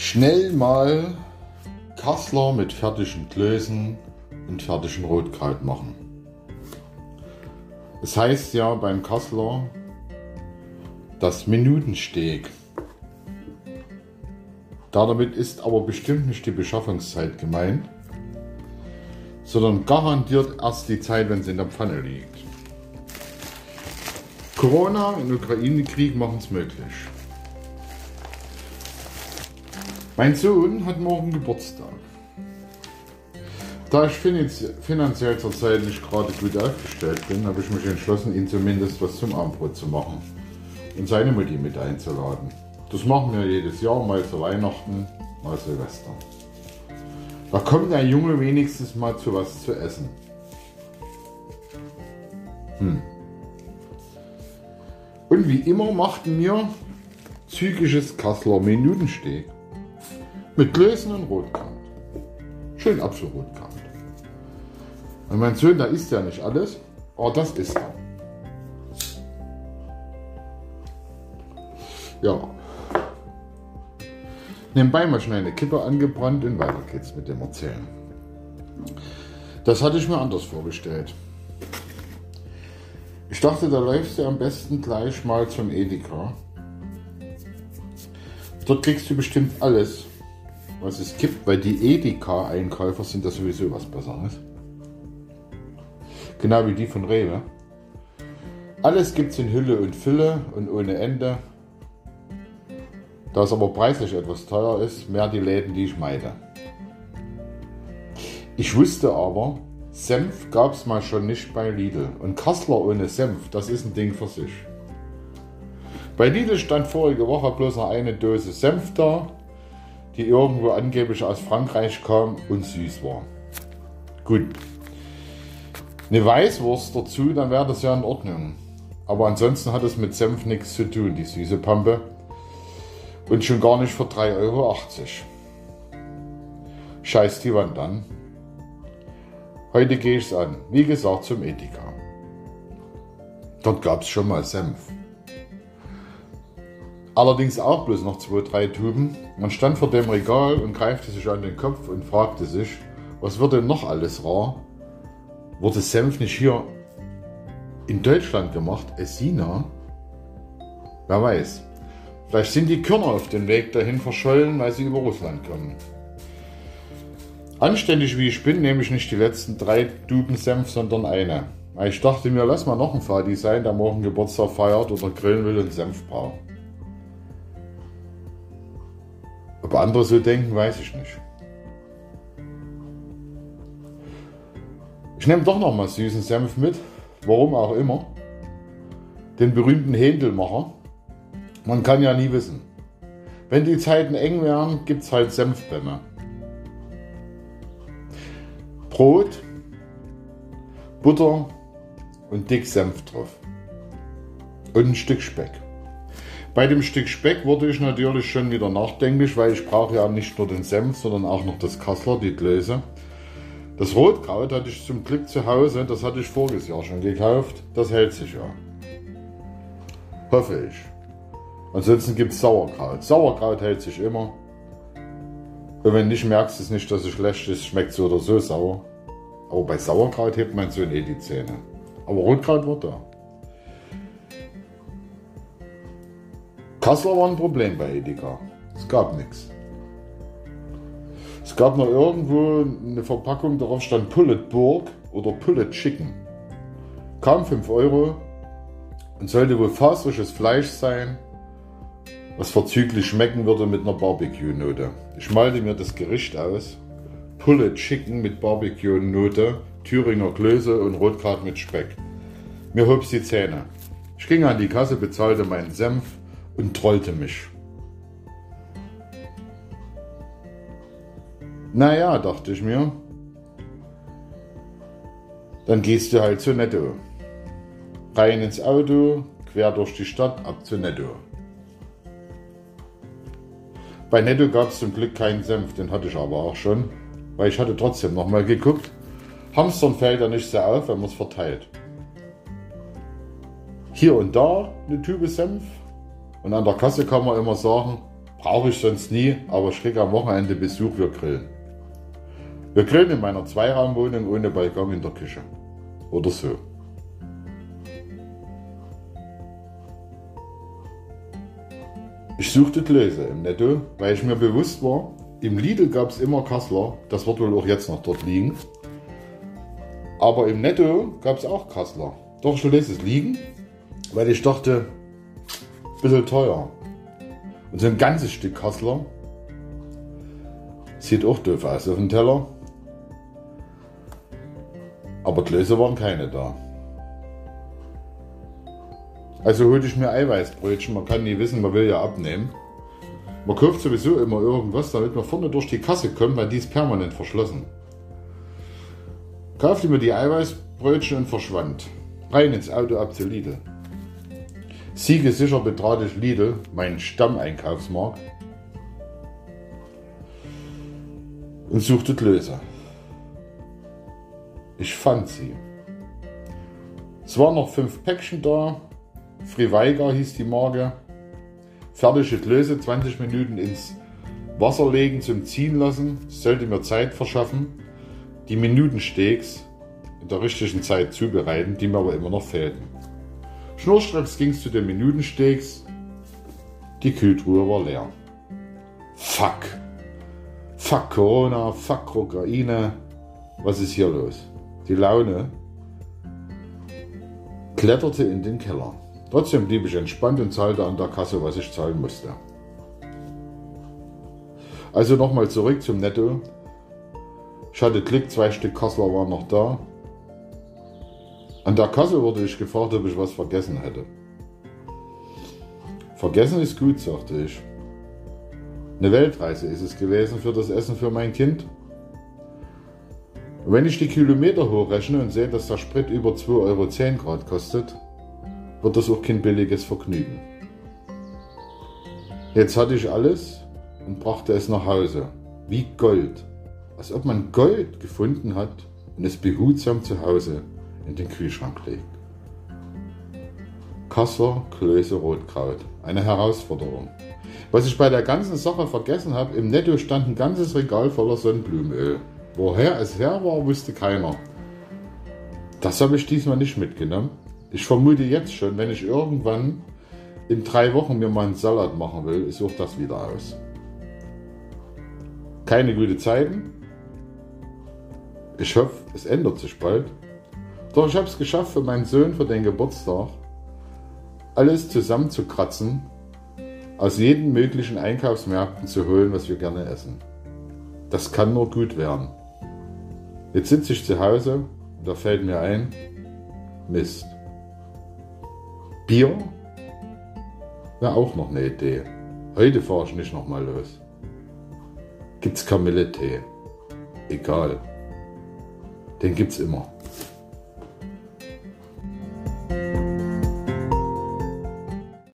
Schnell mal Kassler mit fertigen Klößen und fertigen Rotkraut machen. Es heißt ja beim Kassler das Minutensteg. Damit ist aber bestimmt nicht die Beschaffungszeit gemeint, sondern garantiert erst die Zeit, wenn es in der Pfanne liegt. Corona und Ukraine-Krieg machen es möglich. Mein Sohn hat morgen Geburtstag. Da ich finanziell zurzeit nicht gerade gut aufgestellt bin, habe ich mich entschlossen, ihm zumindest was zum Abendbrot zu machen und seine Mutti mit einzuladen. Das machen wir jedes Jahr, mal zu Weihnachten, mal Silvester. Da kommt der Junge wenigstens mal zu was zu essen. Hm. Und wie immer machten wir zügiges Kasseler Minutensteg. Mit Klößen und Rotkraut. Schön Apfelrotkraut. Und mein Sohn, da isst ja nicht alles, aber das ist er. Ja. Nebenbei mal schnell eine Kippe angebrannt und weiter geht's mit dem Erzählen. Das hatte ich mir anders vorgestellt. Ich dachte, da läufst du am besten gleich mal zum Edeka. Dort kriegst du bestimmt alles, was es gibt, weil die Edeka-Einkäufer sind da sowieso was Besseres. Genau wie die von Rewe. Alles gibt's in Hülle und Fülle und ohne Ende. Da es aber preislich etwas teuer ist, mehr die Läden, die ich meide. Ich wusste aber, Senf gab es mal schon nicht bei Lidl. Und Kassler ohne Senf, das ist ein Ding für sich. Bei Lidl stand vorige Woche bloß noch eine Dose Senf da die irgendwo angeblich aus Frankreich kam und süß war. Gut. Eine Weißwurst dazu, dann wäre das ja in Ordnung. Aber ansonsten hat es mit Senf nichts zu tun, die süße Pampe. Und schon gar nicht für 3,80 Euro. Scheiß die Wand an. Heute gehe ich es an. Wie gesagt, zum Ethika. Dort gab es schon mal Senf. Allerdings auch bloß noch zwei, drei Tuben. Man stand vor dem Regal und greifte sich an den Kopf und fragte sich, was wird denn noch alles rar? Wurde Senf nicht hier in Deutschland gemacht, Essina? Wer weiß. Vielleicht sind die Körner auf dem Weg dahin verschollen, weil sie über Russland kommen. Anständig wie ich bin, nehme ich nicht die letzten drei Tuben Senf, sondern eine. Ich dachte mir, lass mal noch ein Fadi sein, der morgen Geburtstag feiert oder grillen will und Senf braucht. Andere so denken, weiß ich nicht. Ich nehme doch noch mal süßen Senf mit, warum auch immer. Den berühmten Händelmacher. Man kann ja nie wissen. Wenn die Zeiten eng wären, gibt es halt Senfbämme. Brot, Butter und dick Senf drauf. Und ein Stück Speck. Bei dem Stück Speck wurde ich natürlich schon wieder nachdenklich, weil ich brauche ja nicht nur den Senf, sondern auch noch das Kassler, die Gläser. Das Rotkraut hatte ich zum Glück zu Hause, das hatte ich voriges Jahr schon gekauft. Das hält sich ja. Hoffe ich. Ansonsten gibt es Sauerkraut. Sauerkraut hält sich immer. Und wenn nicht, merkst du es nicht, dass es schlecht ist, schmeckt so oder so sauer. Aber bei Sauerkraut hebt man so eh die Zähne. Aber Rotkraut wird da. Kassler war ein Problem bei Edeka. Es gab nichts. Es gab noch irgendwo eine Verpackung, darauf stand Pullet Burg oder Pullet Chicken. Kam 5 Euro und sollte wohl faserisches Fleisch sein, was verzüglich schmecken würde mit einer Barbecue-Note. Ich malte mir das Gericht aus. Pullet Chicken mit Barbecue-Note, Thüringer Klöße und Rotkraut mit Speck. Mir hob's die Zähne. Ich ging an die Kasse, bezahlte meinen Senf und trollte mich. Naja, dachte ich mir, dann gehst du halt zu Netto. Rein ins Auto, quer durch die Stadt, ab zu Netto. Bei Netto gab es zum Glück keinen Senf, den hatte ich aber auch schon, weil ich hatte trotzdem nochmal geguckt. Hamstern fällt ja nicht sehr auf, wenn man es verteilt. Hier und da eine Tübe Senf, und an der Kasse kann man immer sagen, Brauche ich sonst nie, aber ich kriege am Wochenende Besuch, wir grillen. Wir grillen in meiner Zweiraumwohnung ohne Balkon in der Küche. Oder so. Ich suchte Gläser im Netto, weil ich mir bewusst war, im Lidl gab es immer Kassler, das wird wohl auch jetzt noch dort liegen. Aber im Netto gab es auch Kassler. Doch ich ließ es liegen, weil ich dachte, bisschen teuer. Und so ein ganzes Stück Kassler sieht auch doof aus auf dem Teller. Aber Gläser waren keine da. Also holte ich mir Eiweißbrötchen. Man kann nie wissen, man will ja abnehmen. Man kauft sowieso immer irgendwas, damit man vorne durch die Kasse kommt, weil die ist permanent verschlossen. Kaufte mir die Eiweißbrötchen und verschwand. Rein ins Auto ab zu Lidl. Siegesicher betrat ich Lidl, meinen Stammeinkaufsmarkt, und suchte Klöße. Ich fand sie. Es waren noch fünf Päckchen da, Friweiger hieß die Marke. Fertige Klöße 20 Minuten ins Wasser legen zum Ziehen lassen. Sollte mir Zeit verschaffen. Die Minutensteaks in der richtigen Zeit zubereiten, die mir aber immer noch fehlten. Schnurstracks ging es zu den Minutensteaks. Die Kühltruhe war leer. Fuck. Fuck Corona, fuck Ukraine. Was ist hier los? Die Laune kletterte in den Keller. Trotzdem blieb ich entspannt und zahlte an der Kasse, was ich zahlen musste. Also nochmal zurück zum Netto. Ich hatte Glück, zwei Stück Kassler waren noch da. An der Kasse wurde ich gefragt, ob ich was vergessen hätte. Vergessen ist gut, sagte ich. Eine Weltreise ist es gewesen für das Essen für mein Kind. Wenn ich die Kilometer hochrechne und sehe, dass der Sprit über 2,10 Euro Grad kostet, wird das auch kein billiges Vergnügen. Jetzt hatte ich alles und brachte es nach Hause. Wie Gold. Als ob man Gold gefunden hat und es behutsam zu Hause in den Kühlschrank legt. Kassler, Klöße, Rotkraut. Eine Herausforderung. Was ich bei der ganzen Sache vergessen habe, im Netto stand ein ganzes Regal voller Sonnenblumenöl. Woher es her war, wusste keiner. Das habe ich diesmal nicht mitgenommen. Ich vermute jetzt schon, wenn ich irgendwann in drei Wochen mir mal einen Salat machen will, ist auch das wieder aus. Keine gute Zeiten. Ich hoffe, es ändert sich bald. Doch ich habe es geschafft, für meinen Sohn für den Geburtstag alles zusammenzukratzen, aus jeden möglichen Einkaufsmärkten zu holen, was wir gerne essen. Das kann nur gut werden. Jetzt sitze ich zu Hause und da fällt mir ein, Mist. Bier wäre auch noch eine Idee. Heute fahre ich nicht nochmal los. Gibt's Kamilletee? Egal. Den gibt's immer.